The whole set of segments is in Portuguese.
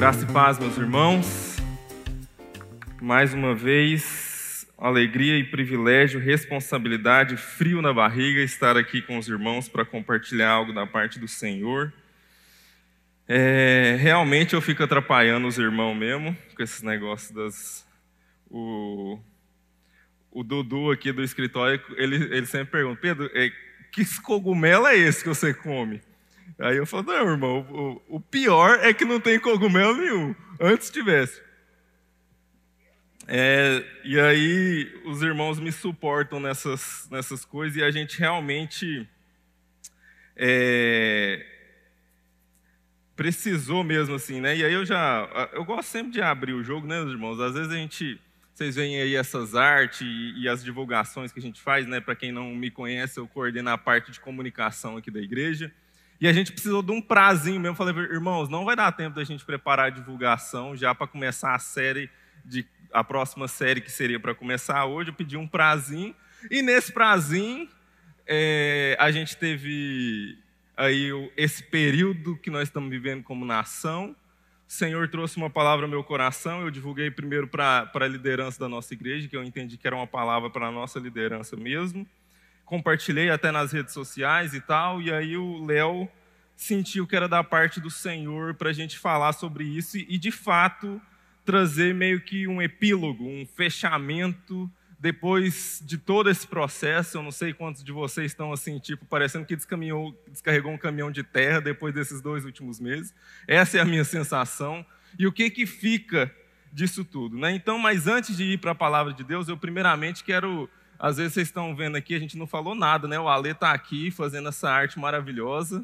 Graça e paz, meus irmãos. Mais uma vez, alegria e privilégio, responsabilidade, frio na barriga estar aqui com os irmãos para compartilhar algo da parte do Senhor. É, realmente eu fico atrapalhando os irmãos mesmo, com esses negócios das. O, o Dudu aqui do escritório, ele, ele sempre pergunta: Pedro, é, que cogumelo é esse que você come? Aí eu falo: não, irmão, o, pior é que não tem cogumelo nenhum. Antes tivesse. É, e aí os irmãos me suportam nessas, nessas coisas e a gente realmente é, precisou mesmo assim, né? E aí eu já, eu gosto sempre de abrir o jogo, né, irmãos? Às vezes a gente, vocês veem aí essas artes e, e as divulgações que a gente faz, né? Para quem não me conhece, eu coordeno a parte de comunicação aqui da igreja. E a gente precisou de um prazinho mesmo. Falei, irmãos, não vai dar tempo da gente preparar a divulgação já para começar a série de a próxima série que seria para começar hoje. Eu pedi um prazinho e nesse prazinho é, a gente teve aí esse período que nós estamos vivendo como nação. O Senhor trouxe uma palavra ao meu coração. Eu divulguei primeiro para a liderança da nossa igreja, que eu entendi que era uma palavra para a nossa liderança mesmo. Compartilhei até nas redes sociais e tal. E aí o Léo sentiu que era da parte do Senhor para a gente falar sobre isso e, de fato, trazer meio que um epílogo, um fechamento depois de todo esse processo, eu não sei quantos de vocês estão assim, tipo, parecendo que descarregou um caminhão de terra depois desses dois últimos meses. Essa é a minha sensação. E o que que fica disso tudo, né? Então, mas antes de ir para a palavra de Deus, eu primeiramente quero, às vezes vocês estão vendo aqui, a gente não falou nada, né? O Ale está aqui fazendo essa arte maravilhosa.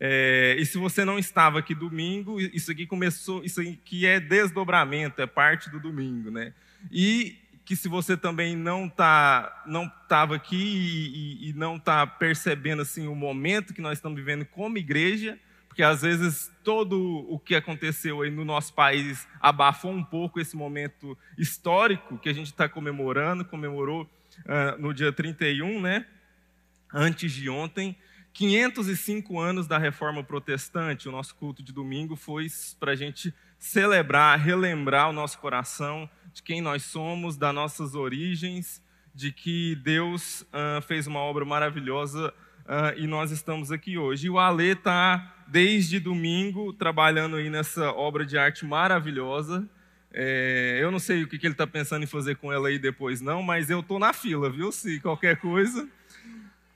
É, e se você não estava aqui domingo, isso aqui começou, isso aqui é desdobramento, é parte do domingo, né? E que se você também não tá não estava aqui e, e, e não está percebendo assim o momento que nós estamos vivendo como igreja, porque às vezes todo o que aconteceu aí no nosso país abafou um pouco esse momento histórico que a gente está comemorando, comemorou uh, no dia 31, né? Antes de ontem, 505 anos da Reforma Protestante. O nosso culto de domingo foi para a gente celebrar, relembrar o nosso coração de quem nós somos, das nossas origens, de que Deus uh, fez uma obra maravilhosa uh, e nós estamos aqui hoje. E o Alê está, desde domingo, trabalhando aí nessa obra de arte maravilhosa. É, eu não sei o que, que ele está pensando em fazer com ela aí depois, não, mas eu estou na fila, viu? Se qualquer coisa.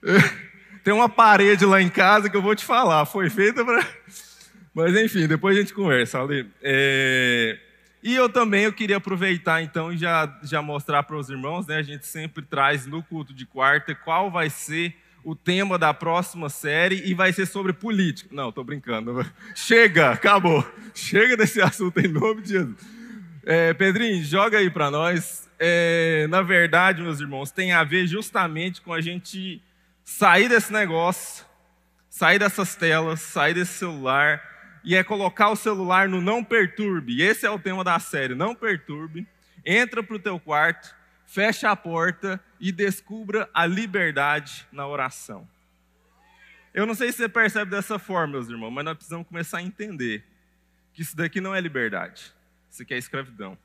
Tem uma parede lá em casa que eu vou te falar, foi feita para. Mas enfim, depois a gente conversa, Ale. É... E eu também eu queria aproveitar então e já, já mostrar para os irmãos, né? A gente sempre traz no culto de quarta qual vai ser o tema da próxima série e vai ser sobre política. Não, estou brincando. Chega, acabou. Chega desse assunto em nome de Jesus. É, Pedrinho, joga aí para nós. É, na verdade, meus irmãos, tem a ver justamente com a gente sair desse negócio, sair dessas telas, sair desse celular e é colocar o celular no não perturbe. Esse é o tema da série, não perturbe. Entra para o teu quarto, fecha a porta e descubra a liberdade na oração. Eu não sei se você percebe dessa forma, meus irmãos, mas nós precisamos começar a entender que isso daqui não é liberdade, isso aqui é escravidão.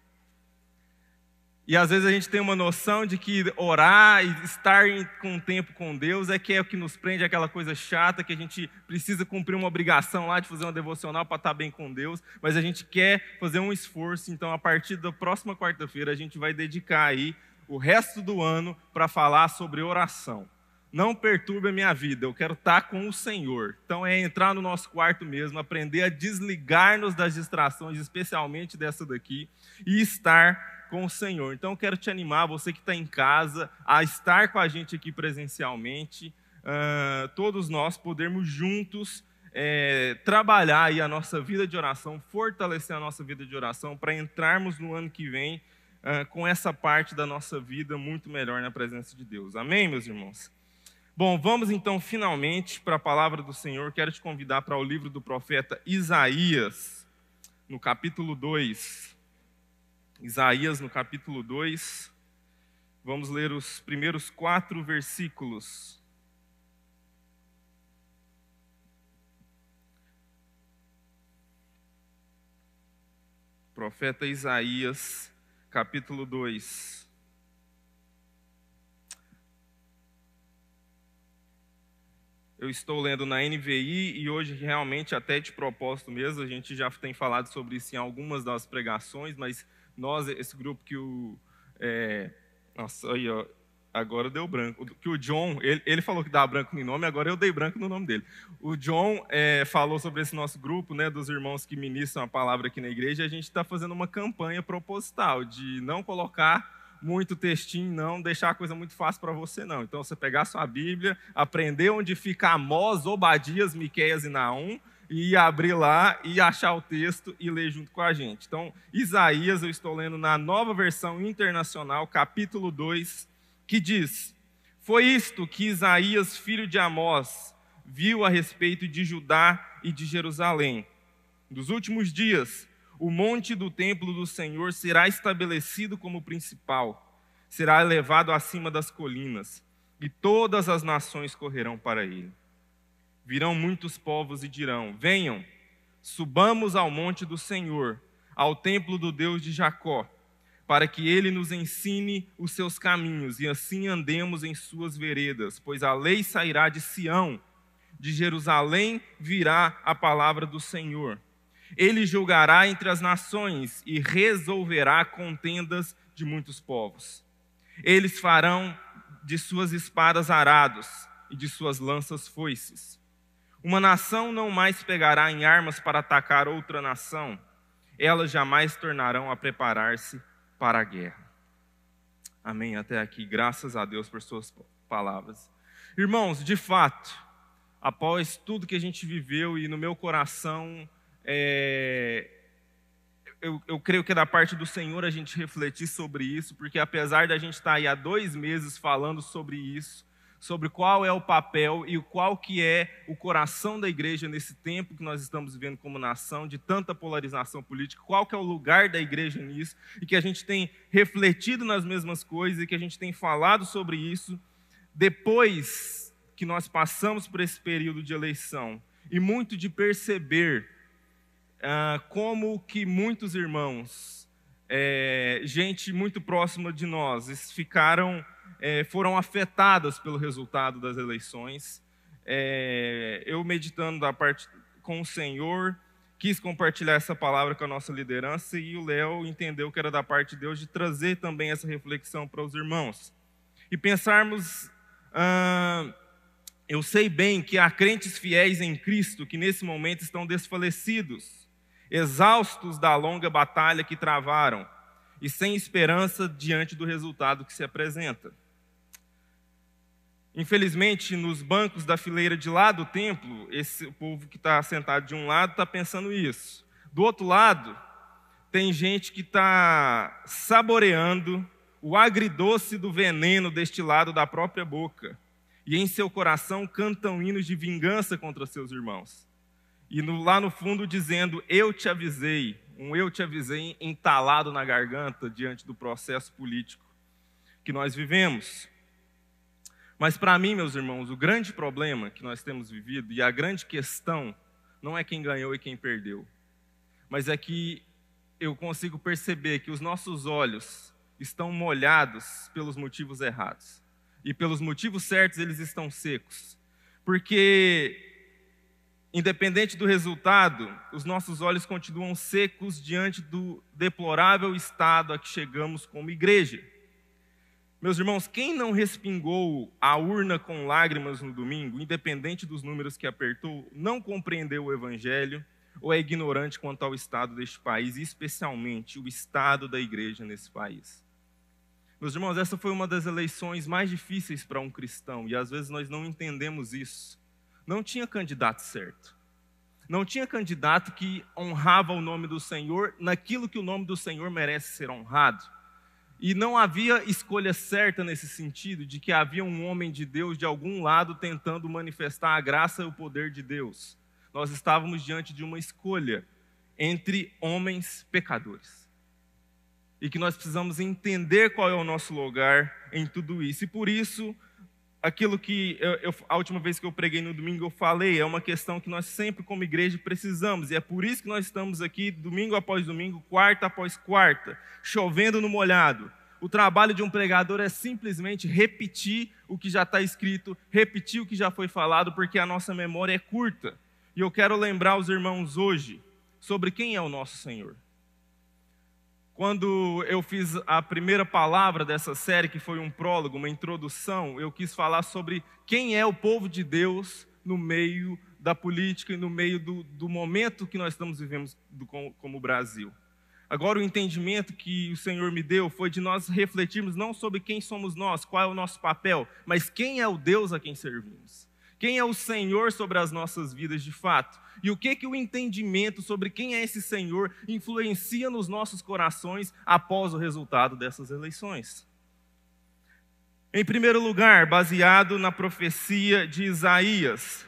E às vezes a gente tem uma noção de que orar e estar com tempo com Deus é que é o que nos prende aquela coisa chata, que a gente precisa cumprir uma obrigação lá de fazer uma devocional para estar bem com Deus, mas a gente quer fazer um esforço, então a partir da próxima quarta-feira a gente vai dedicar aí o resto do ano para falar sobre oração. Não perturbe a minha vida, eu quero estar com o Senhor. Então é entrar no nosso quarto mesmo, aprender a desligar-nos das distrações, especialmente dessa daqui, e estar com o Senhor. Então eu quero te animar, você que está em casa, a estar com a gente aqui presencialmente, uh, todos nós podermos juntos é, trabalhar aí a nossa vida de oração, fortalecer a nossa vida de oração para entrarmos no ano que vem uh, com essa parte da nossa vida muito melhor na presença de Deus. Amém, meus irmãos? Bom, vamos então finalmente para a palavra do Senhor. Quero te convidar para o livro do profeta Isaías, no capítulo 2. Isaías, no capítulo 2. Vamos ler os primeiros quatro versículos. Profeta Isaías, capítulo 2. Eu estou lendo na NVI e hoje realmente até de propósito mesmo, a gente já tem falado sobre isso em algumas das pregações, mas nós, esse grupo que o... É, nossa, aí, ó, agora deu branco. Que o John, ele, ele, falou que dá branco no nome, agora eu dei branco no nome dele. O John é, falou sobre esse nosso grupo, né, dos irmãos que ministram a palavra aqui na igreja, e a gente está fazendo uma campanha proposital de não colocar muito textinho, não deixar a coisa muito fácil para você, não. Então, você pegar sua Bíblia, aprender onde fica Amós, Obadias, Miqueias e Naum, e abrir lá e achar o texto e ler junto com a gente. Então, Isaías, eu estou lendo na nova versão internacional, capítulo 2, que diz: Foi isto que Isaías, filho de Amós, viu a respeito de Judá e de Jerusalém. Nos últimos dias, o monte do templo do Senhor será estabelecido como principal, será elevado acima das colinas, e todas as nações correrão para ele. Virão muitos povos e dirão: Venham, subamos ao monte do Senhor, ao templo do Deus de Jacó, para que ele nos ensine os seus caminhos e assim andemos em suas veredas, pois a lei sairá de Sião, de Jerusalém virá a palavra do Senhor. Ele julgará entre as nações e resolverá contendas de muitos povos. Eles farão de suas espadas arados e de suas lanças foices. Uma nação não mais pegará em armas para atacar outra nação, elas jamais tornarão a preparar-se para a guerra. Amém. Até aqui, graças a Deus por Suas palavras. Irmãos, de fato, após tudo que a gente viveu e no meu coração é, eu, eu, creio que é da parte do Senhor a gente refletir sobre isso, porque apesar da gente estar aí há dois meses falando sobre isso, sobre qual é o papel e qual que é o coração da igreja nesse tempo que nós estamos vivendo como nação, de tanta polarização política, qual que é o lugar da igreja nisso, e que a gente tem refletido nas mesmas coisas e que a gente tem falado sobre isso, depois que nós passamos por esse período de eleição, e muito de perceber ah, como que muitos irmãos, é, gente muito próxima de nós, ficaram, é, foram afetadas pelo resultado das eleições. É, eu meditando da parte com o Senhor, quis compartilhar essa palavra com a nossa liderança e o Léo entendeu que era da parte de Deus de trazer também essa reflexão para os irmãos. E pensarmos, ah, eu sei bem que há crentes fiéis em Cristo que nesse momento estão desfalecidos, exaustos da longa batalha que travaram e sem esperança diante do resultado que se apresenta. Infelizmente, nos bancos da fileira de lá do templo, esse povo que está sentado de um lado está pensando isso. Do outro lado, tem gente que está saboreando o agridoce do veneno destilado da própria boca. E em seu coração cantam hinos de vingança contra seus irmãos. E no, lá no fundo dizendo, eu te avisei, um eu te avisei entalado na garganta diante do processo político que nós vivemos. Mas para mim, meus irmãos, o grande problema que nós temos vivido e a grande questão não é quem ganhou e quem perdeu, mas é que eu consigo perceber que os nossos olhos estão molhados pelos motivos errados. E pelos motivos certos eles estão secos. Porque Independente do resultado, os nossos olhos continuam secos diante do deplorável estado a que chegamos como igreja. Meus irmãos, quem não respingou a urna com lágrimas no domingo, independente dos números que apertou, não compreendeu o evangelho ou é ignorante quanto ao estado deste país, especialmente o estado da igreja nesse país. Meus irmãos, essa foi uma das eleições mais difíceis para um cristão e às vezes nós não entendemos isso não tinha candidato certo. Não tinha candidato que honrava o nome do Senhor naquilo que o nome do Senhor merece ser honrado. E não havia escolha certa nesse sentido, de que havia um homem de Deus de algum lado tentando manifestar a graça e o poder de Deus. Nós estávamos diante de uma escolha entre homens pecadores. E que nós precisamos entender qual é o nosso lugar em tudo isso. E por isso, aquilo que eu, eu, a última vez que eu preguei no domingo eu falei, é uma questão que nós sempre, como igreja, precisamos. E é por isso que nós estamos aqui, domingo após domingo, quarta após quarta, chovendo no molhado. O trabalho de um pregador é simplesmente repetir o que já está escrito, repetir o que já foi falado, porque a nossa memória é curta. E eu quero lembrar os irmãos hoje sobre quem é o nosso Senhor. Quando eu fiz a primeira palavra dessa série, que foi um prólogo, uma introdução, eu quis falar sobre quem é o povo de Deus no meio da política e no meio do, do momento que nós estamos vivendo do, como Brasil. Agora, o entendimento que o Senhor me deu foi de nós refletirmos não sobre quem somos nós, qual é o nosso papel, mas quem é o Deus a quem servimos. Quem é o Senhor sobre as nossas vidas de fato? E o que que o entendimento sobre quem é esse Senhor influencia nos nossos corações após o resultado dessas eleições? Em primeiro lugar, baseado na profecia de Isaías,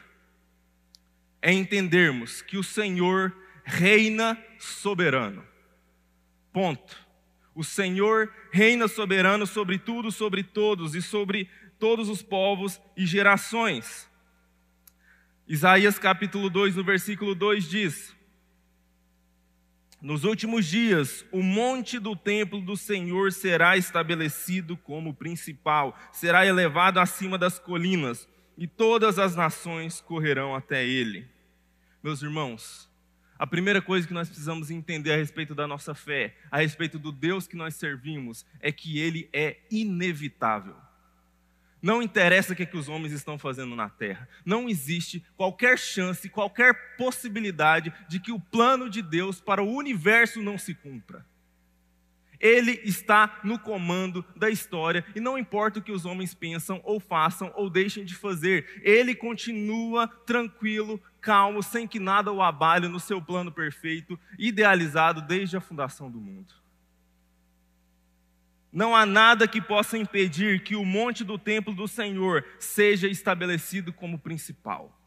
é entendermos que o Senhor reina soberano. Ponto. O Senhor reina soberano sobre tudo, sobre todos e sobre todos os povos e gerações. Isaías capítulo 2, no versículo 2 diz: Nos últimos dias, o monte do templo do Senhor será estabelecido como principal, será elevado acima das colinas, e todas as nações correrão até ele. Meus irmãos, a primeira coisa que nós precisamos entender a respeito da nossa fé, a respeito do Deus que nós servimos, é que ele é inevitável. Não interessa o que, é que os homens estão fazendo na terra. Não existe qualquer chance, qualquer possibilidade de que o plano de Deus para o universo não se cumpra. Ele está no comando da história e não importa o que os homens pensam ou façam ou deixem de fazer, ele continua tranquilo, calmo, sem que nada o abale no seu plano perfeito, idealizado desde a fundação do mundo. Não há nada que possa impedir que o monte do templo do Senhor seja estabelecido como principal.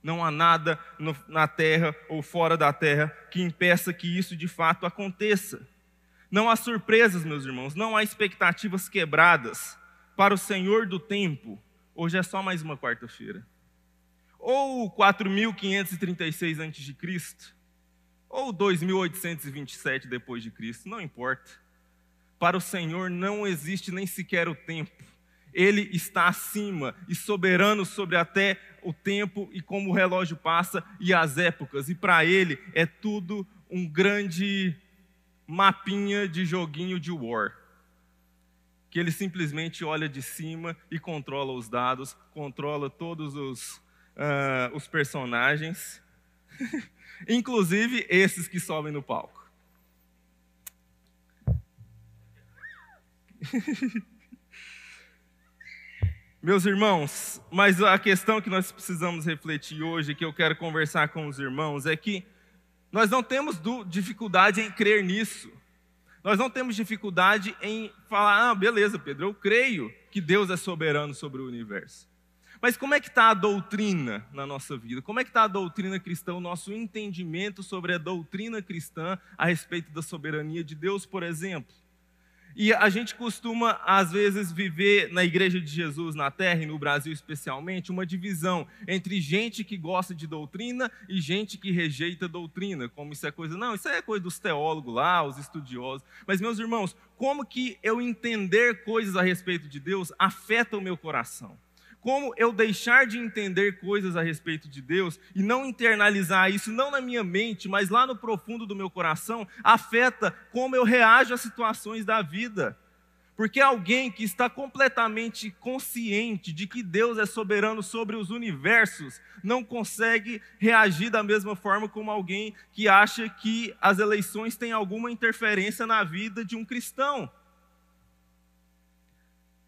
Não há nada no, na terra ou fora da terra que impeça que isso de fato aconteça. Não há surpresas, meus irmãos, não há expectativas quebradas para o Senhor do tempo. Hoje é só mais uma quarta-feira. Ou 4536 a.C., ou 2827 depois de Cristo, não importa. Para o Senhor não existe nem sequer o tempo. Ele está acima e soberano sobre até o tempo e como o relógio passa e as épocas. E para ele é tudo um grande mapinha de joguinho de war. Que ele simplesmente olha de cima e controla os dados, controla todos os, uh, os personagens, inclusive esses que sobem no palco. Meus irmãos, mas a questão que nós precisamos refletir hoje, que eu quero conversar com os irmãos, é que nós não temos dificuldade em crer nisso. Nós não temos dificuldade em falar, ah, beleza, Pedro, eu creio que Deus é soberano sobre o universo. Mas como é que está a doutrina na nossa vida? Como é que está a doutrina cristã, o nosso entendimento sobre a doutrina cristã a respeito da soberania de Deus, por exemplo? E a gente costuma, às vezes, viver na Igreja de Jesus na Terra, e no Brasil especialmente, uma divisão entre gente que gosta de doutrina e gente que rejeita doutrina, como isso é coisa. Não, isso é coisa dos teólogos lá, os estudiosos. Mas, meus irmãos, como que eu entender coisas a respeito de Deus afeta o meu coração? Como eu deixar de entender coisas a respeito de Deus e não internalizar isso, não na minha mente, mas lá no profundo do meu coração, afeta como eu reajo às situações da vida. Porque alguém que está completamente consciente de que Deus é soberano sobre os universos não consegue reagir da mesma forma como alguém que acha que as eleições têm alguma interferência na vida de um cristão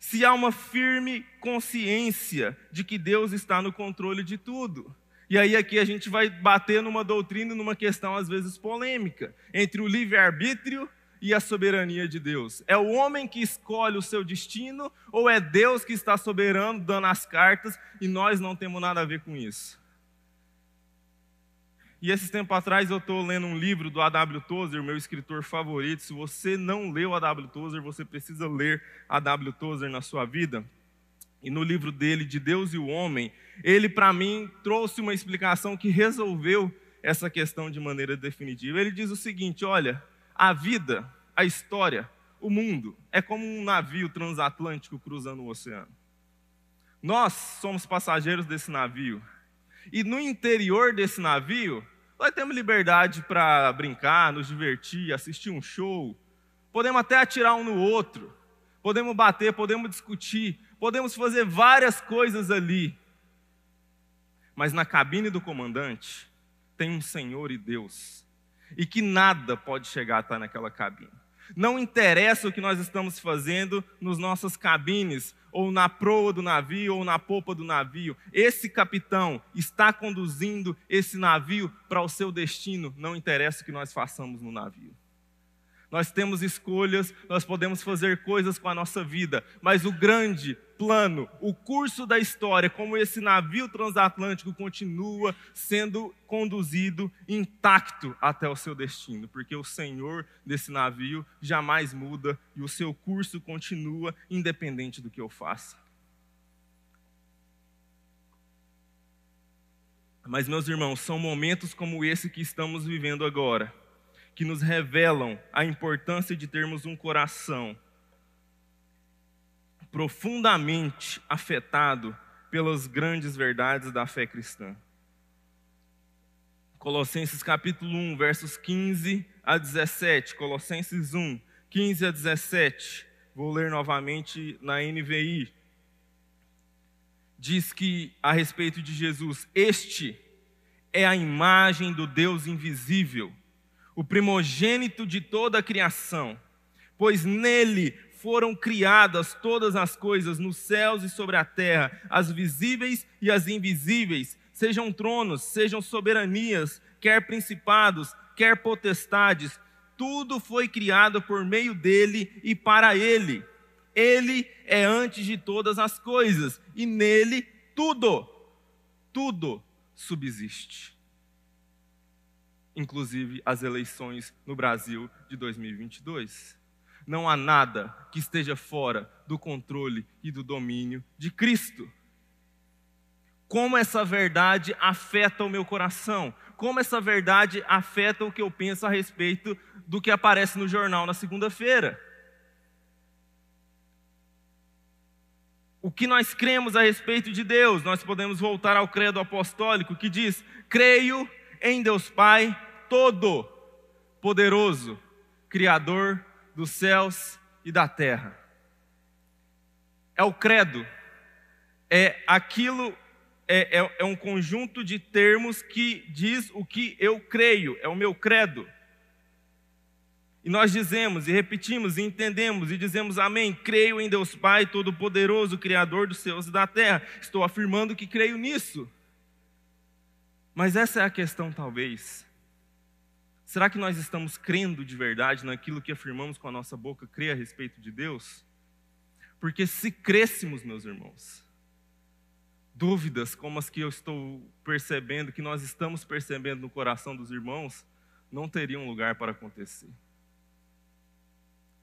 se há uma firme consciência de que Deus está no controle de tudo. E aí aqui a gente vai bater numa doutrina, numa questão às vezes polêmica, entre o livre-arbítrio e a soberania de Deus. É o homem que escolhe o seu destino ou é Deus que está soberano, dando as cartas e nós não temos nada a ver com isso? E esses tempos atrás eu estou lendo um livro do A.W. Tozer, meu escritor favorito. Se você não leu A.W. Tozer, você precisa ler A.W. Tozer na sua vida. e no livro dele, De Deus e o Homem, ele, para mim, trouxe uma explicação que resolveu essa questão de maneira definitiva. Ele diz o seguinte: olha, a vida, a história, o mundo é como um navio transatlântico cruzando o oceano. Nós somos passageiros desse navio. E no interior desse navio, nós temos liberdade para brincar, nos divertir, assistir um show. Podemos até atirar um no outro. Podemos bater, podemos discutir, podemos fazer várias coisas ali. Mas na cabine do comandante tem um Senhor e Deus. E que nada pode chegar a estar naquela cabine. Não interessa o que nós estamos fazendo nos nossas cabines, ou na proa do navio, ou na popa do navio. Esse capitão está conduzindo esse navio para o seu destino, não interessa o que nós façamos no navio. Nós temos escolhas, nós podemos fazer coisas com a nossa vida, mas o grande plano, o curso da história, como esse navio transatlântico continua sendo conduzido intacto até o seu destino, porque o Senhor desse navio jamais muda e o seu curso continua independente do que eu faça. Mas, meus irmãos, são momentos como esse que estamos vivendo agora que nos revelam a importância de termos um coração profundamente afetado pelas grandes verdades da fé cristã. Colossenses capítulo 1, versos 15 a 17. Colossenses 1, 15 a 17. Vou ler novamente na NVI. Diz que a respeito de Jesus, este é a imagem do Deus invisível o primogênito de toda a criação, pois nele foram criadas todas as coisas nos céus e sobre a terra, as visíveis e as invisíveis, sejam tronos, sejam soberanias, quer principados, quer potestades, tudo foi criado por meio dele e para ele. Ele é antes de todas as coisas e nele tudo, tudo subsiste inclusive as eleições no Brasil de 2022. Não há nada que esteja fora do controle e do domínio de Cristo. Como essa verdade afeta o meu coração? Como essa verdade afeta o que eu penso a respeito do que aparece no jornal na segunda-feira? O que nós cremos a respeito de Deus? Nós podemos voltar ao credo apostólico que diz: creio em Deus Pai Todo-Poderoso, Criador dos céus e da terra. É o credo, é aquilo, é, é, é um conjunto de termos que diz o que eu creio, é o meu credo. E nós dizemos e repetimos e entendemos e dizemos amém. Creio em Deus Pai Todo-Poderoso, Criador dos céus e da terra. Estou afirmando que creio nisso. Mas essa é a questão, talvez. Será que nós estamos crendo de verdade naquilo que afirmamos com a nossa boca, crer a respeito de Deus? Porque se crêssemos, meus irmãos, dúvidas como as que eu estou percebendo, que nós estamos percebendo no coração dos irmãos, não teriam lugar para acontecer.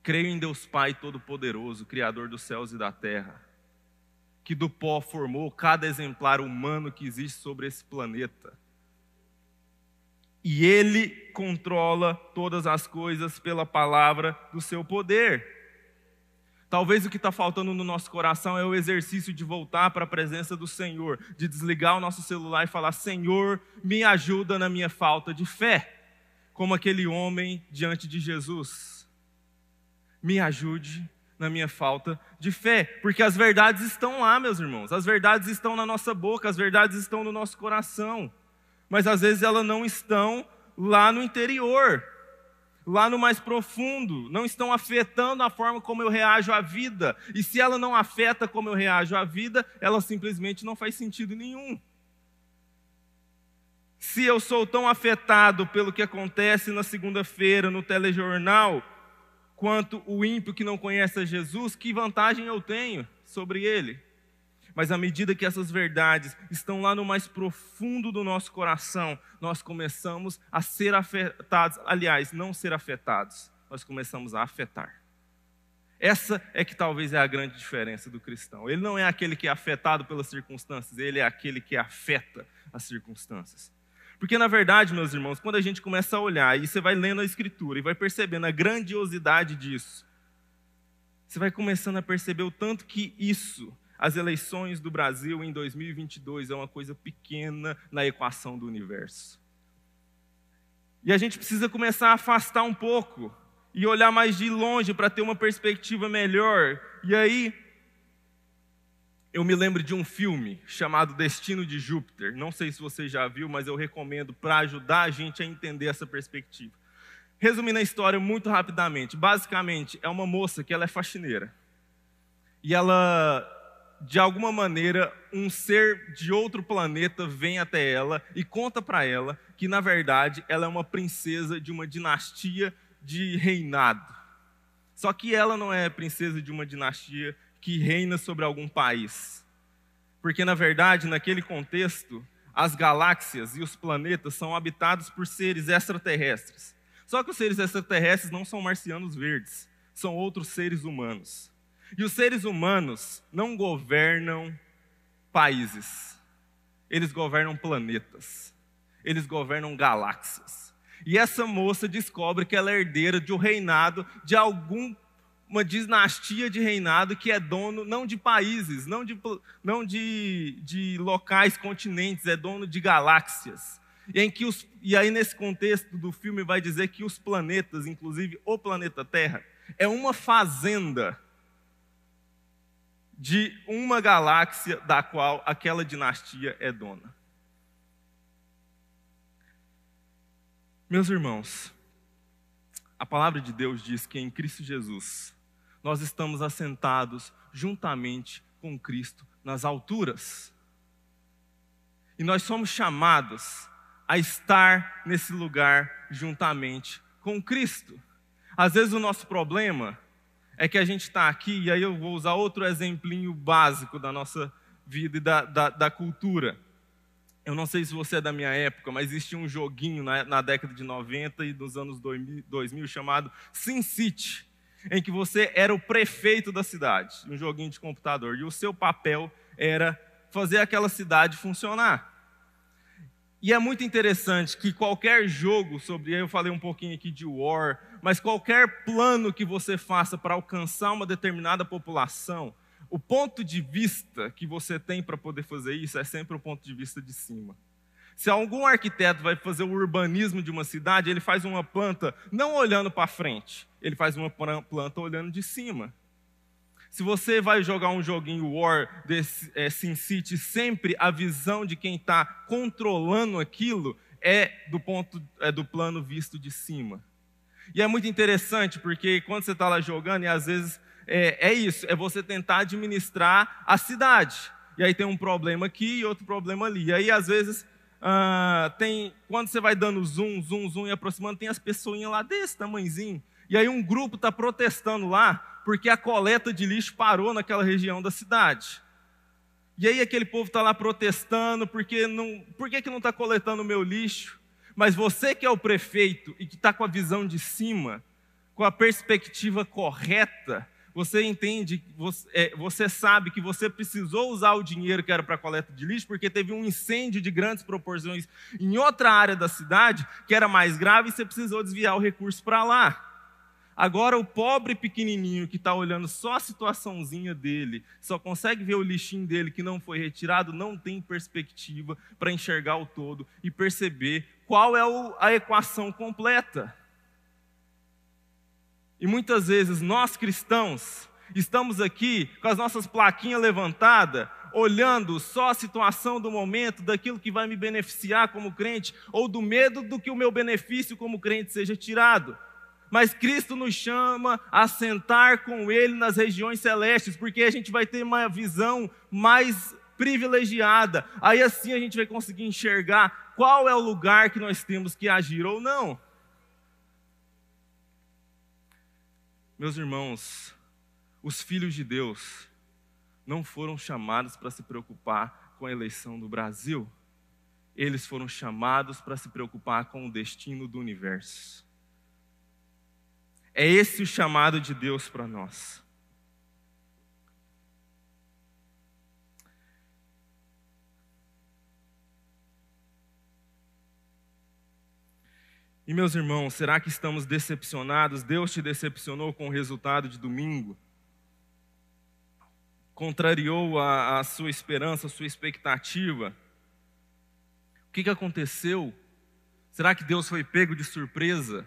Creio em Deus Pai Todo-Poderoso, Criador dos céus e da terra, que do pó formou cada exemplar humano que existe sobre esse planeta e ele controla todas as coisas pela palavra do seu poder. Talvez o que está faltando no nosso coração é o exercício de voltar para a presença do Senhor, de desligar o nosso celular e falar: Senhor, me ajuda na minha falta de fé, como aquele homem diante de Jesus. Me ajude na minha falta de fé, porque as verdades estão lá, meus irmãos, as verdades estão na nossa boca, as verdades estão no nosso coração mas às vezes elas não estão lá no interior, lá no mais profundo, não estão afetando a forma como eu reajo à vida. E se ela não afeta como eu reajo à vida, ela simplesmente não faz sentido nenhum. Se eu sou tão afetado pelo que acontece na segunda-feira no telejornal, quanto o ímpio que não conhece a Jesus, que vantagem eu tenho sobre ele? Mas à medida que essas verdades estão lá no mais profundo do nosso coração, nós começamos a ser afetados. Aliás, não ser afetados, nós começamos a afetar. Essa é que talvez é a grande diferença do cristão. Ele não é aquele que é afetado pelas circunstâncias, ele é aquele que afeta as circunstâncias. Porque, na verdade, meus irmãos, quando a gente começa a olhar e você vai lendo a Escritura e vai percebendo a grandiosidade disso, você vai começando a perceber o tanto que isso, as eleições do Brasil em 2022, é uma coisa pequena na equação do universo. E a gente precisa começar a afastar um pouco e olhar mais de longe para ter uma perspectiva melhor. E aí, eu me lembro de um filme chamado Destino de Júpiter. Não sei se você já viu, mas eu recomendo para ajudar a gente a entender essa perspectiva. Resumindo a história muito rapidamente, basicamente é uma moça que ela é faxineira. E ela, de alguma maneira, um ser de outro planeta vem até ela e conta para ela que na verdade ela é uma princesa de uma dinastia de reinado. Só que ela não é princesa de uma dinastia que reina sobre algum país. Porque, na verdade, naquele contexto, as galáxias e os planetas são habitados por seres extraterrestres. Só que os seres extraterrestres não são marcianos verdes, são outros seres humanos. E os seres humanos não governam países, eles governam planetas, eles governam galáxias. E essa moça descobre que ela é herdeira de um reinado de algum uma dinastia de reinado que é dono não de países, não de, não de, de locais, continentes, é dono de galáxias. E, em que os, e aí, nesse contexto do filme, vai dizer que os planetas, inclusive o planeta Terra, é uma fazenda de uma galáxia da qual aquela dinastia é dona. Meus irmãos, a palavra de Deus diz que em Cristo Jesus nós estamos assentados juntamente com Cristo nas alturas. E nós somos chamados a estar nesse lugar juntamente com Cristo. Às vezes o nosso problema é que a gente está aqui, e aí eu vou usar outro exemplinho básico da nossa vida e da, da, da cultura. Eu não sei se você é da minha época, mas existia um joguinho na, na década de 90 e dos anos 2000, 2000 chamado Sin City, em que você era o prefeito da cidade, um joguinho de computador, e o seu papel era fazer aquela cidade funcionar. E é muito interessante que qualquer jogo sobre, eu falei um pouquinho aqui de War, mas qualquer plano que você faça para alcançar uma determinada população, o ponto de vista que você tem para poder fazer isso é sempre o ponto de vista de cima. Se algum arquiteto vai fazer o urbanismo de uma cidade, ele faz uma planta não olhando para frente, ele faz uma planta olhando de cima. Se você vai jogar um joguinho War desse é, SimCity, sempre a visão de quem está controlando aquilo é do ponto é do plano visto de cima. E é muito interessante porque quando você está lá jogando e às vezes é, é isso, é você tentar administrar a cidade. E aí tem um problema aqui e outro problema ali. E aí, às vezes, ah, tem, quando você vai dando zoom, zoom, zoom e aproximando, tem as pessoinhas lá desse tamanhozinho. E aí um grupo está protestando lá porque a coleta de lixo parou naquela região da cidade. E aí aquele povo está lá protestando porque não, por que, que não está coletando o meu lixo? Mas você que é o prefeito e que está com a visão de cima, com a perspectiva correta, você entende, você, é, você sabe que você precisou usar o dinheiro que era para coleta de lixo, porque teve um incêndio de grandes proporções em outra área da cidade, que era mais grave, e você precisou desviar o recurso para lá. Agora, o pobre pequenininho que está olhando só a situaçãozinha dele, só consegue ver o lixinho dele que não foi retirado, não tem perspectiva para enxergar o todo e perceber qual é a equação completa. E muitas vezes nós cristãos estamos aqui com as nossas plaquinhas levantadas, olhando só a situação do momento, daquilo que vai me beneficiar como crente, ou do medo do que o meu benefício como crente seja tirado. Mas Cristo nos chama a sentar com Ele nas regiões celestes, porque a gente vai ter uma visão mais privilegiada. Aí assim a gente vai conseguir enxergar qual é o lugar que nós temos que agir ou não. Meus irmãos, os filhos de Deus não foram chamados para se preocupar com a eleição do Brasil, eles foram chamados para se preocupar com o destino do universo. É esse o chamado de Deus para nós. E meus irmãos, será que estamos decepcionados? Deus te decepcionou com o resultado de domingo? Contrariou a, a sua esperança, a sua expectativa? O que, que aconteceu? Será que Deus foi pego de surpresa?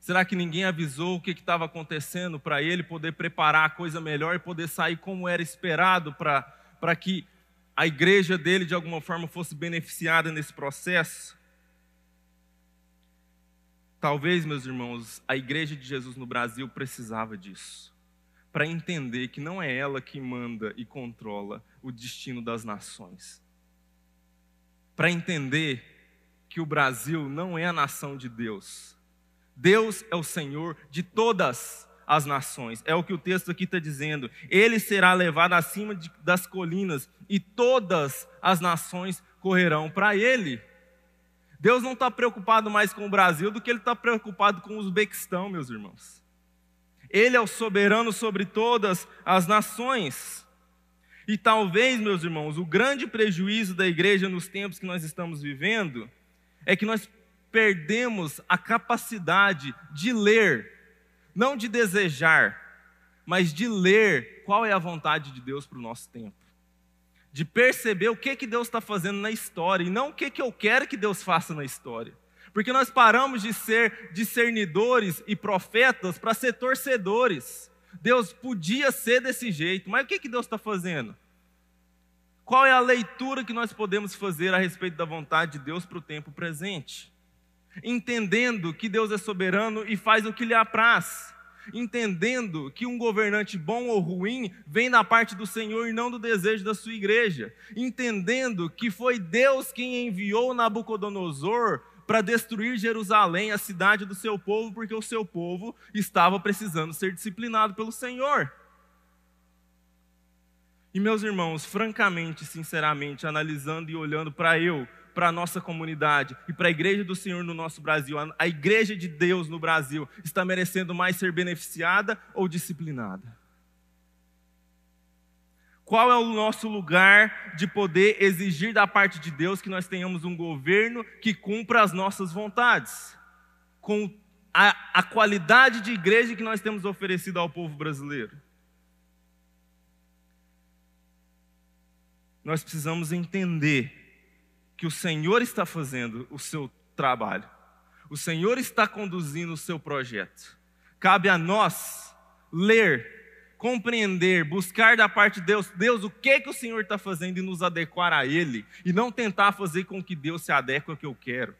Será que ninguém avisou o que estava acontecendo para ele poder preparar a coisa melhor e poder sair como era esperado para que a igreja dele de alguma forma fosse beneficiada nesse processo? Talvez, meus irmãos, a igreja de Jesus no Brasil precisava disso, para entender que não é ela que manda e controla o destino das nações. Para entender que o Brasil não é a nação de Deus. Deus é o Senhor de todas as nações. É o que o texto aqui está dizendo. Ele será levado acima de, das colinas e todas as nações correrão para ele. Deus não está preocupado mais com o Brasil do que ele está preocupado com o Uzbequistão, meus irmãos. Ele é o soberano sobre todas as nações. E talvez, meus irmãos, o grande prejuízo da igreja nos tempos que nós estamos vivendo é que nós perdemos a capacidade de ler, não de desejar, mas de ler qual é a vontade de Deus para o nosso tempo de perceber o que, que Deus está fazendo na história e não o que, que eu quero que Deus faça na história. Porque nós paramos de ser discernidores e profetas para ser torcedores. Deus podia ser desse jeito, mas o que, que Deus está fazendo? Qual é a leitura que nós podemos fazer a respeito da vontade de Deus para o tempo presente? Entendendo que Deus é soberano e faz o que lhe apraz entendendo que um governante bom ou ruim vem da parte do Senhor e não do desejo da sua igreja, entendendo que foi Deus quem enviou Nabucodonosor para destruir Jerusalém, a cidade do seu povo, porque o seu povo estava precisando ser disciplinado pelo Senhor. E meus irmãos, francamente, sinceramente, analisando e olhando para eu, para a nossa comunidade e para a igreja do Senhor no nosso Brasil, a igreja de Deus no Brasil, está merecendo mais ser beneficiada ou disciplinada? Qual é o nosso lugar de poder exigir da parte de Deus que nós tenhamos um governo que cumpra as nossas vontades, com a, a qualidade de igreja que nós temos oferecido ao povo brasileiro? Nós precisamos entender que o Senhor está fazendo o seu trabalho, o Senhor está conduzindo o seu projeto. Cabe a nós ler, compreender, buscar da parte de Deus, Deus, o que que o Senhor está fazendo e nos adequar a Ele, e não tentar fazer com que Deus se adeque ao que eu quero.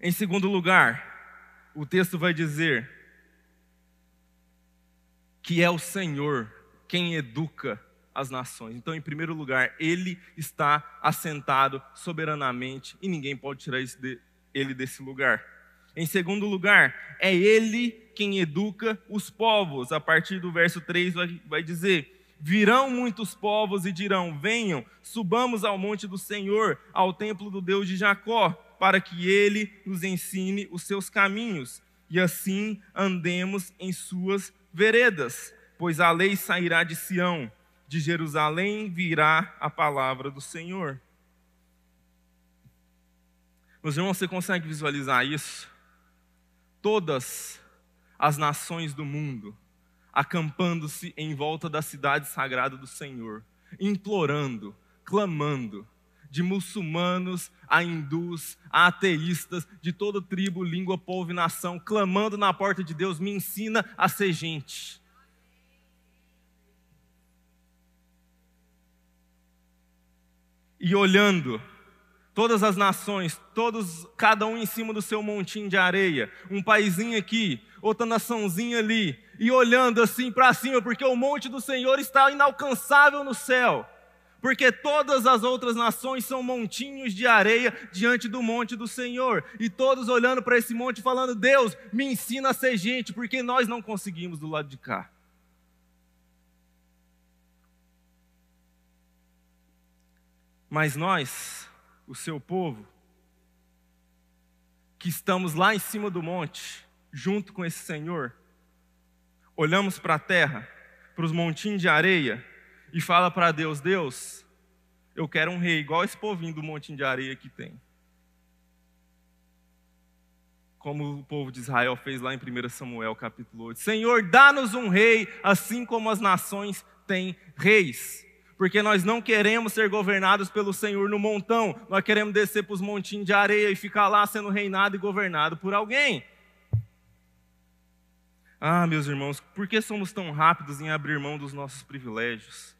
Em segundo lugar, o texto vai dizer que é o Senhor quem educa as nações. Então, em primeiro lugar, ele está assentado soberanamente e ninguém pode tirar ele desse lugar. Em segundo lugar, é ele quem educa os povos. A partir do verso 3 vai dizer: Virão muitos povos e dirão: Venham, subamos ao monte do Senhor, ao templo do Deus de Jacó, para que ele nos ensine os seus caminhos e assim andemos em suas veredas. Pois a lei sairá de Sião de Jerusalém virá a palavra do Senhor. Meus irmãos, você consegue visualizar isso? Todas as nações do mundo acampando-se em volta da cidade sagrada do Senhor, implorando, clamando, de muçulmanos a hindus, a ateístas, de toda tribo, língua, povo e nação, clamando na porta de Deus: me ensina a ser gente. E olhando todas as nações, todos, cada um em cima do seu montinho de areia, um paizinho aqui, outra naçãozinha ali, e olhando assim para cima, porque o monte do Senhor está inalcançável no céu. Porque todas as outras nações são montinhos de areia diante do monte do Senhor, e todos olhando para esse monte falando: Deus, me ensina a ser gente, porque nós não conseguimos do lado de cá. Mas nós, o seu povo, que estamos lá em cima do monte, junto com esse Senhor, olhamos para a terra, para os montinhos de areia, e fala para Deus: Deus, eu quero um rei igual esse povinho do montinho de areia que tem. como o povo de Israel fez lá em 1 Samuel capítulo 8. Senhor, dá-nos um rei, assim como as nações têm reis. Porque nós não queremos ser governados pelo Senhor no montão, nós queremos descer para os montinhos de areia e ficar lá sendo reinado e governado por alguém. Ah, meus irmãos, por que somos tão rápidos em abrir mão dos nossos privilégios?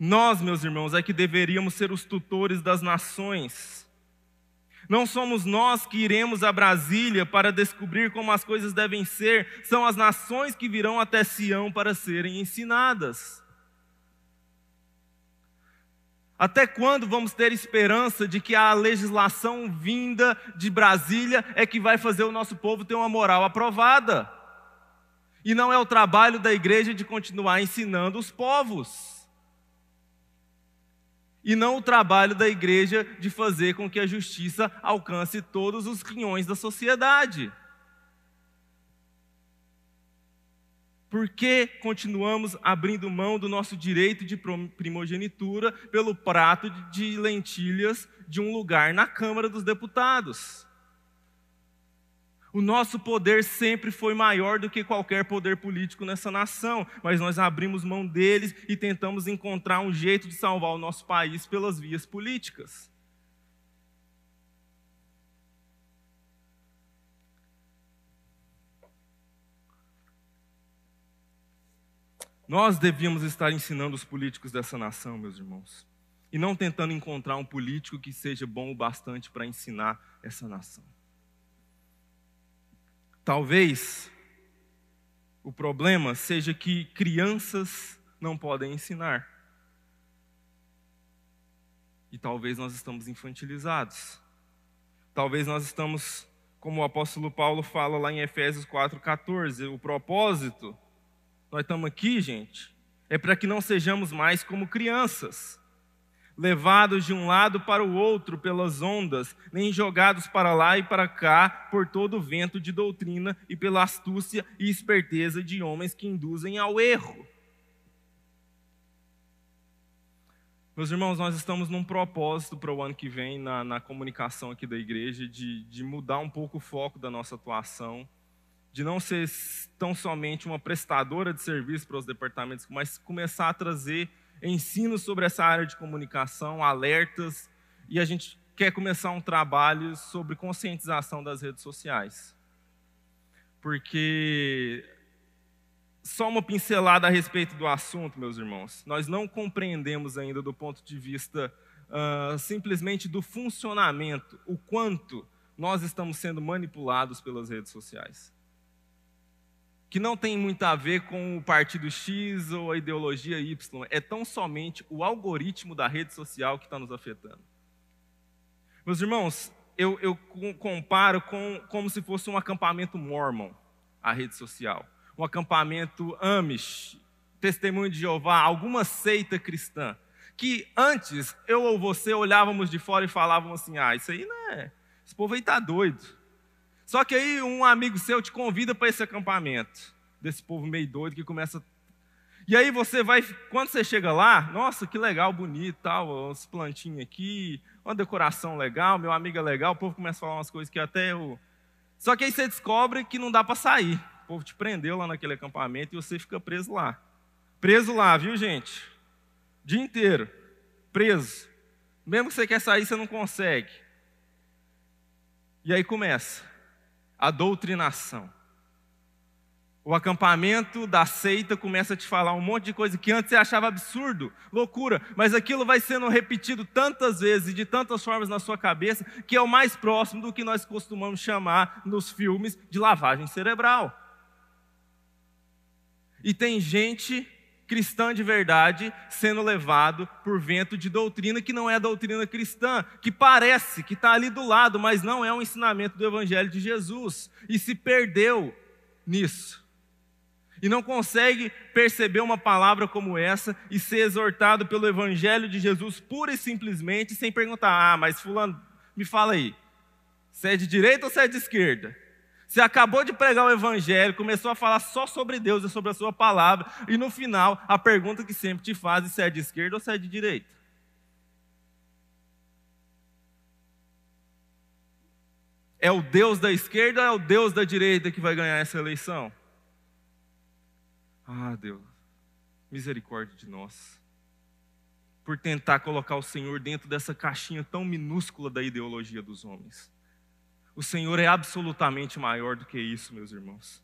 Nós, meus irmãos, é que deveríamos ser os tutores das nações. Não somos nós que iremos a Brasília para descobrir como as coisas devem ser, são as nações que virão até Sião para serem ensinadas. Até quando vamos ter esperança de que a legislação vinda de Brasília é que vai fazer o nosso povo ter uma moral aprovada? E não é o trabalho da igreja de continuar ensinando os povos. E não o trabalho da igreja de fazer com que a justiça alcance todos os quinhões da sociedade. Por que continuamos abrindo mão do nosso direito de primogenitura pelo prato de lentilhas de um lugar na Câmara dos Deputados? O nosso poder sempre foi maior do que qualquer poder político nessa nação, mas nós abrimos mão deles e tentamos encontrar um jeito de salvar o nosso país pelas vias políticas. Nós devíamos estar ensinando os políticos dessa nação, meus irmãos, e não tentando encontrar um político que seja bom o bastante para ensinar essa nação. Talvez o problema seja que crianças não podem ensinar. E talvez nós estamos infantilizados. Talvez nós estamos, como o apóstolo Paulo fala lá em Efésios 4,14, o propósito nós estamos aqui, gente, é para que não sejamos mais como crianças, levados de um lado para o outro pelas ondas, nem jogados para lá e para cá por todo o vento de doutrina e pela astúcia e esperteza de homens que induzem ao erro. Meus irmãos, nós estamos num propósito para o ano que vem na, na comunicação aqui da igreja de, de mudar um pouco o foco da nossa atuação de não ser tão somente uma prestadora de serviço para os departamentos, mas começar a trazer ensino sobre essa área de comunicação, alertas, e a gente quer começar um trabalho sobre conscientização das redes sociais. Porque só uma pincelada a respeito do assunto, meus irmãos. Nós não compreendemos ainda do ponto de vista uh, simplesmente do funcionamento, o quanto nós estamos sendo manipulados pelas redes sociais que não tem muito a ver com o partido X ou a ideologia Y, é tão somente o algoritmo da rede social que está nos afetando. Meus irmãos, eu, eu comparo com como se fosse um acampamento mormon, a rede social. Um acampamento Amish, testemunho de Jeová, alguma seita cristã. Que antes eu ou você olhávamos de fora e falávamos assim: ah, isso aí não é. Esse povo aí está doido. Só que aí um amigo seu te convida para esse acampamento, desse povo meio doido que começa. E aí você vai, quando você chega lá, nossa, que legal, bonito, tal, as plantinhas aqui, uma decoração legal, meu amigo é legal, o povo começa a falar umas coisas que até eu. Só que aí você descobre que não dá para sair. O povo te prendeu lá naquele acampamento e você fica preso lá. Preso lá, viu, gente? Dia inteiro. Preso. Mesmo que você quer sair, você não consegue. E aí começa a doutrinação. O acampamento da seita começa a te falar um monte de coisa que antes você achava absurdo, loucura, mas aquilo vai sendo repetido tantas vezes e de tantas formas na sua cabeça que é o mais próximo do que nós costumamos chamar nos filmes de lavagem cerebral. E tem gente cristã de verdade sendo levado por vento de doutrina que não é doutrina cristã, que parece que está ali do lado, mas não é um ensinamento do Evangelho de Jesus, e se perdeu nisso. E não consegue perceber uma palavra como essa e ser exortado pelo Evangelho de Jesus pura e simplesmente, sem perguntar: ah, mas Fulano, me fala aí, você é de direita ou você é de esquerda? Você acabou de pregar o evangelho, começou a falar só sobre Deus e sobre a sua palavra, e no final, a pergunta que sempre te fazem se é de esquerda ou se é de direita. É o Deus da esquerda ou é o Deus da direita que vai ganhar essa eleição? Ah, Deus, misericórdia de nós. Por tentar colocar o Senhor dentro dessa caixinha tão minúscula da ideologia dos homens. O Senhor é absolutamente maior do que isso, meus irmãos.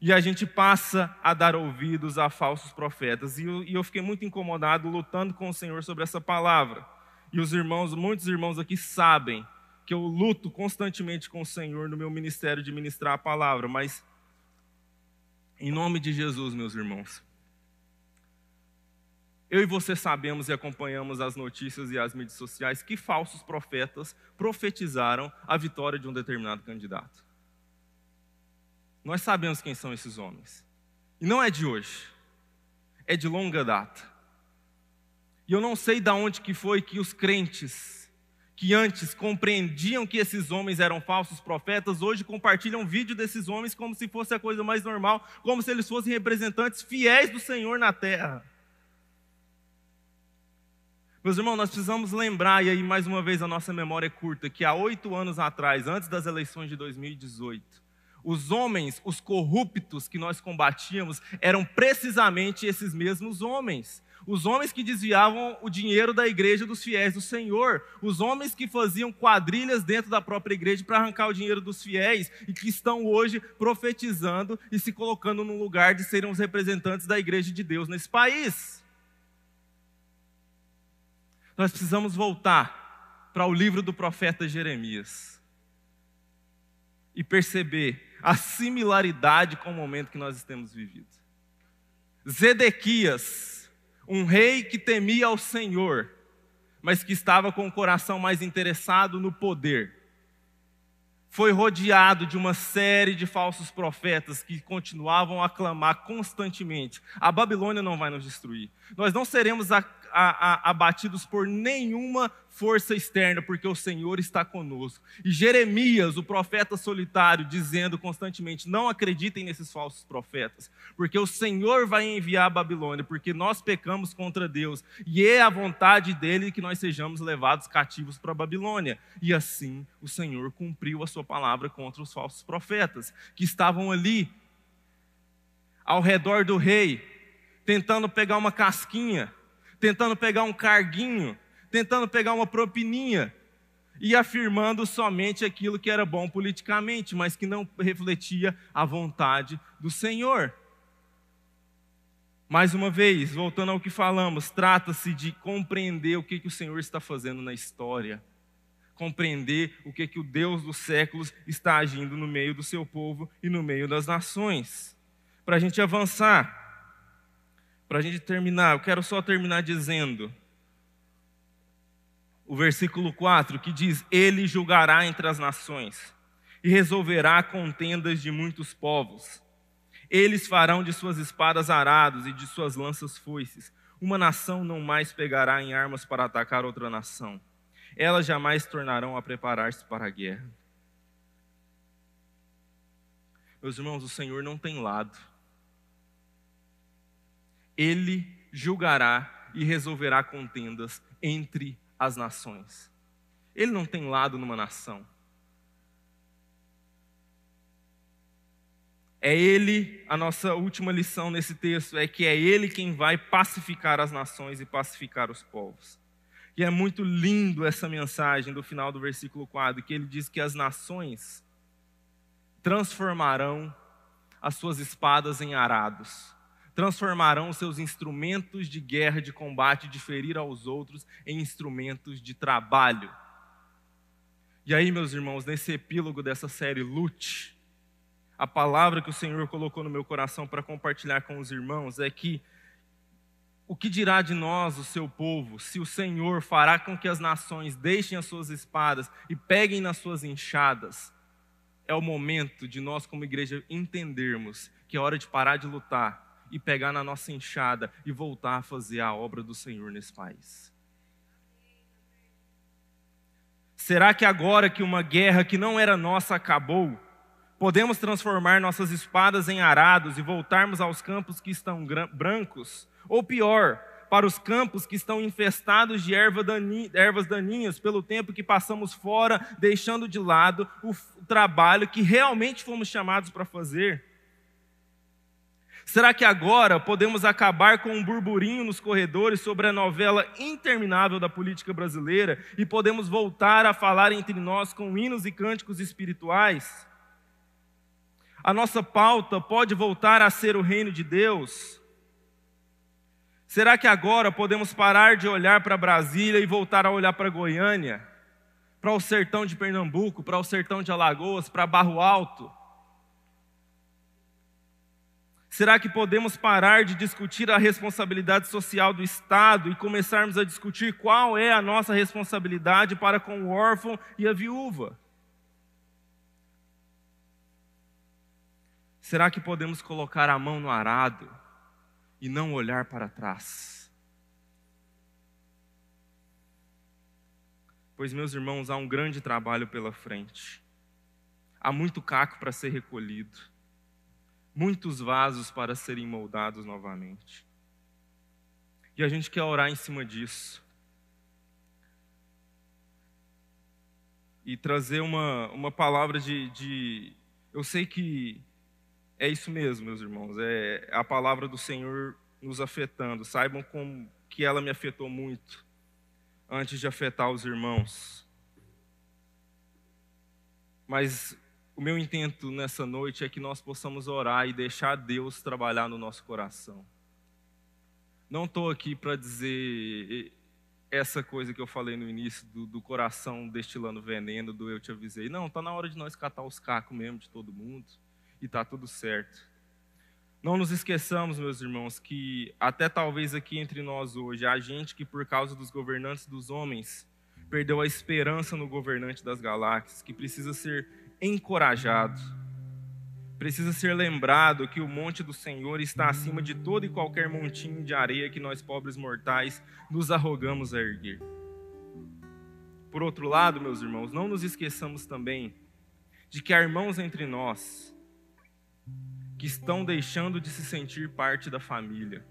E a gente passa a dar ouvidos a falsos profetas. E eu, e eu, fiquei muito incomodado lutando com o Senhor sobre essa palavra. E os irmãos, muitos irmãos aqui sabem que eu luto constantemente com o Senhor no meu ministério de ministrar a palavra, mas em nome de Jesus, meus irmãos, eu e você sabemos e acompanhamos as notícias e as mídias sociais que falsos profetas profetizaram a vitória de um determinado candidato. Nós sabemos quem são esses homens. E não é de hoje. É de longa data. E eu não sei de onde que foi que os crentes que antes compreendiam que esses homens eram falsos profetas, hoje compartilham vídeo desses homens como se fosse a coisa mais normal, como se eles fossem representantes fiéis do Senhor na terra. Meus irmãos, nós precisamos lembrar, e aí mais uma vez a nossa memória é curta, que há oito anos atrás, antes das eleições de 2018, os homens, os corruptos que nós combatíamos, eram precisamente esses mesmos homens os homens que desviavam o dinheiro da igreja dos fiéis do Senhor, os homens que faziam quadrilhas dentro da própria igreja para arrancar o dinheiro dos fiéis e que estão hoje profetizando e se colocando no lugar de serem os representantes da igreja de Deus nesse país. Nós precisamos voltar para o livro do profeta Jeremias e perceber a similaridade com o momento que nós temos vivido. Zedequias um rei que temia ao Senhor, mas que estava com o coração mais interessado no poder. Foi rodeado de uma série de falsos profetas que continuavam a clamar constantemente: a Babilônia não vai nos destruir, nós não seremos a, abatidos por nenhuma força externa, porque o Senhor está conosco. E Jeremias, o profeta solitário, dizendo constantemente: não acreditem nesses falsos profetas, porque o Senhor vai enviar a Babilônia, porque nós pecamos contra Deus, e é a vontade dele que nós sejamos levados cativos para a Babilônia. E assim o Senhor cumpriu a sua palavra contra os falsos profetas, que estavam ali, ao redor do rei, tentando pegar uma casquinha, tentando pegar um carguinho, tentando pegar uma propininha e afirmando somente aquilo que era bom politicamente, mas que não refletia a vontade do Senhor. Mais uma vez, voltando ao que falamos, trata-se de compreender o que, que o Senhor está fazendo na história, compreender o que, que o Deus dos séculos está agindo no meio do seu povo e no meio das nações. Para a gente avançar, para a gente terminar, eu quero só terminar dizendo o versículo 4 que diz: Ele julgará entre as nações e resolverá contendas de muitos povos. Eles farão de suas espadas arados e de suas lanças foices. Uma nação não mais pegará em armas para atacar outra nação. Elas jamais tornarão a preparar-se para a guerra. Meus irmãos, o Senhor não tem lado. Ele julgará e resolverá contendas entre as nações. Ele não tem lado numa nação. É Ele, a nossa última lição nesse texto, é que é Ele quem vai pacificar as nações e pacificar os povos. E é muito lindo essa mensagem do final do versículo 4, que ele diz que as nações transformarão as suas espadas em arados transformarão seus instrumentos de guerra, de combate, de ferir aos outros, em instrumentos de trabalho. E aí, meus irmãos, nesse epílogo dessa série Lute, a palavra que o Senhor colocou no meu coração para compartilhar com os irmãos é que o que dirá de nós, o seu povo, se o Senhor fará com que as nações deixem as suas espadas e peguem nas suas enxadas? É o momento de nós, como igreja, entendermos que é hora de parar de lutar e pegar na nossa enxada e voltar a fazer a obra do Senhor nesse país? Será que agora que uma guerra que não era nossa acabou, podemos transformar nossas espadas em arados e voltarmos aos campos que estão brancos? Ou pior, para os campos que estão infestados de ervas daninhas pelo tempo que passamos fora, deixando de lado o trabalho que realmente fomos chamados para fazer? Será que agora podemos acabar com um burburinho nos corredores sobre a novela interminável da política brasileira e podemos voltar a falar entre nós com hinos e cânticos espirituais? A nossa pauta pode voltar a ser o reino de Deus? Será que agora podemos parar de olhar para Brasília e voltar a olhar para Goiânia? Para o sertão de Pernambuco, para o sertão de Alagoas, para Barro Alto? Será que podemos parar de discutir a responsabilidade social do Estado e começarmos a discutir qual é a nossa responsabilidade para com o órfão e a viúva? Será que podemos colocar a mão no arado e não olhar para trás? Pois, meus irmãos, há um grande trabalho pela frente. Há muito caco para ser recolhido muitos vasos para serem moldados novamente. E a gente quer orar em cima disso. E trazer uma, uma palavra de, de. Eu sei que é isso mesmo, meus irmãos. É a palavra do Senhor nos afetando. Saibam como que ela me afetou muito antes de afetar os irmãos. Mas o meu intento nessa noite é que nós possamos orar e deixar Deus trabalhar no nosso coração. Não estou aqui para dizer essa coisa que eu falei no início, do, do, coração destilando veneno, do eu te avisei. Não, está na hora de nós catar os cacos mesmo de todo mundo e está tudo certo. Não nos esqueçamos, meus irmãos, que até talvez aqui entre nós hoje há gente que, por causa dos governantes dos homens, perdeu a esperança no governante das galáxias, que precisa ser encorajado. Precisa ser lembrado que o monte do Senhor está acima de todo e qualquer montinho de areia que nós pobres mortais nos arrogamos a erguer. Por outro lado, meus irmãos, não nos esqueçamos também de que há irmãos entre nós que estão deixando de se sentir parte da família,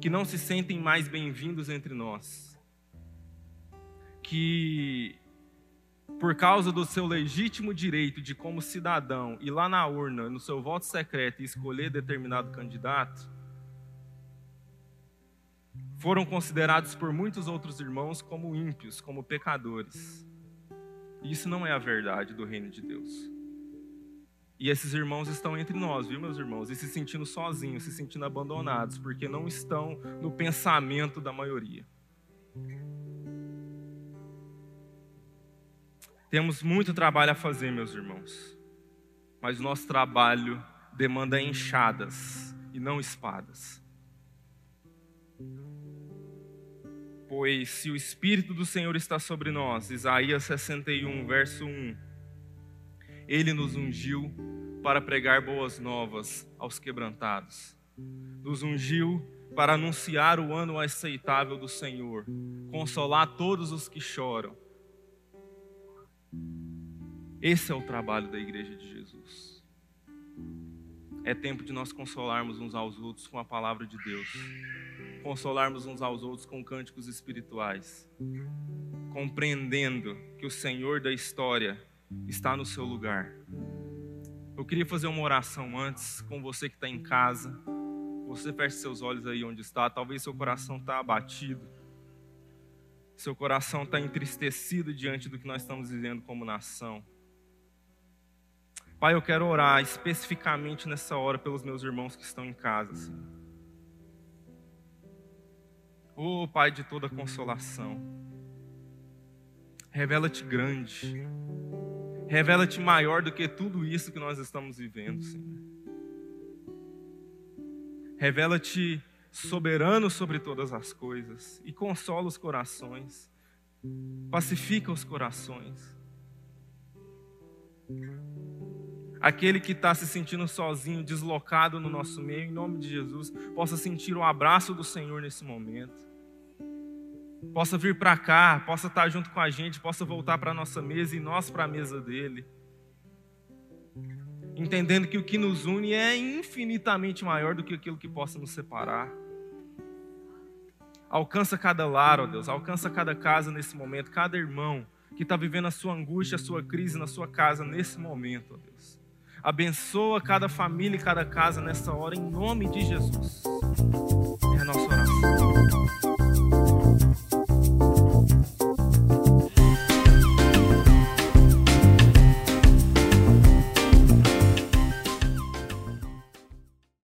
que não se sentem mais bem-vindos entre nós, que por causa do seu legítimo direito de, como cidadão, ir lá na urna, no seu voto secreto e escolher determinado candidato, foram considerados por muitos outros irmãos como ímpios, como pecadores. Isso não é a verdade do reino de Deus. E esses irmãos estão entre nós, viu, meus irmãos? E se sentindo sozinhos, se sentindo abandonados, porque não estão no pensamento da maioria. Temos muito trabalho a fazer, meus irmãos, mas nosso trabalho demanda enxadas e não espadas. Pois se o Espírito do Senhor está sobre nós, Isaías 61, verso 1, ele nos ungiu para pregar boas novas aos quebrantados, nos ungiu para anunciar o ano aceitável do Senhor, consolar todos os que choram esse é o trabalho da igreja de Jesus. É tempo de nós consolarmos uns aos outros com a palavra de Deus, consolarmos uns aos outros com cânticos espirituais, compreendendo que o Senhor da história está no seu lugar. Eu queria fazer uma oração antes com você que está em casa. Você feche seus olhos aí onde está. Talvez seu coração está abatido seu coração está entristecido diante do que nós estamos vivendo como nação. Pai, eu quero orar especificamente nessa hora pelos meus irmãos que estão em casa. Senhor. Oh, Pai de toda consolação, revela-te grande, revela-te maior do que tudo isso que nós estamos vivendo, Senhor. Revela-te soberano sobre todas as coisas e consola os corações, pacifica os corações. Aquele que está se sentindo sozinho, deslocado no nosso meio, em nome de Jesus, possa sentir o abraço do Senhor nesse momento. Possa vir para cá, possa estar junto com a gente, possa voltar para a nossa mesa e nós para a mesa dele. Entendendo que o que nos une é infinitamente maior do que aquilo que possa nos separar. Alcança cada lar, ó Deus, alcança cada casa nesse momento, cada irmão que está vivendo a sua angústia, a sua crise na sua casa nesse momento, ó Deus. Abençoa cada família e cada casa nessa hora, em nome de Jesus. É a nossa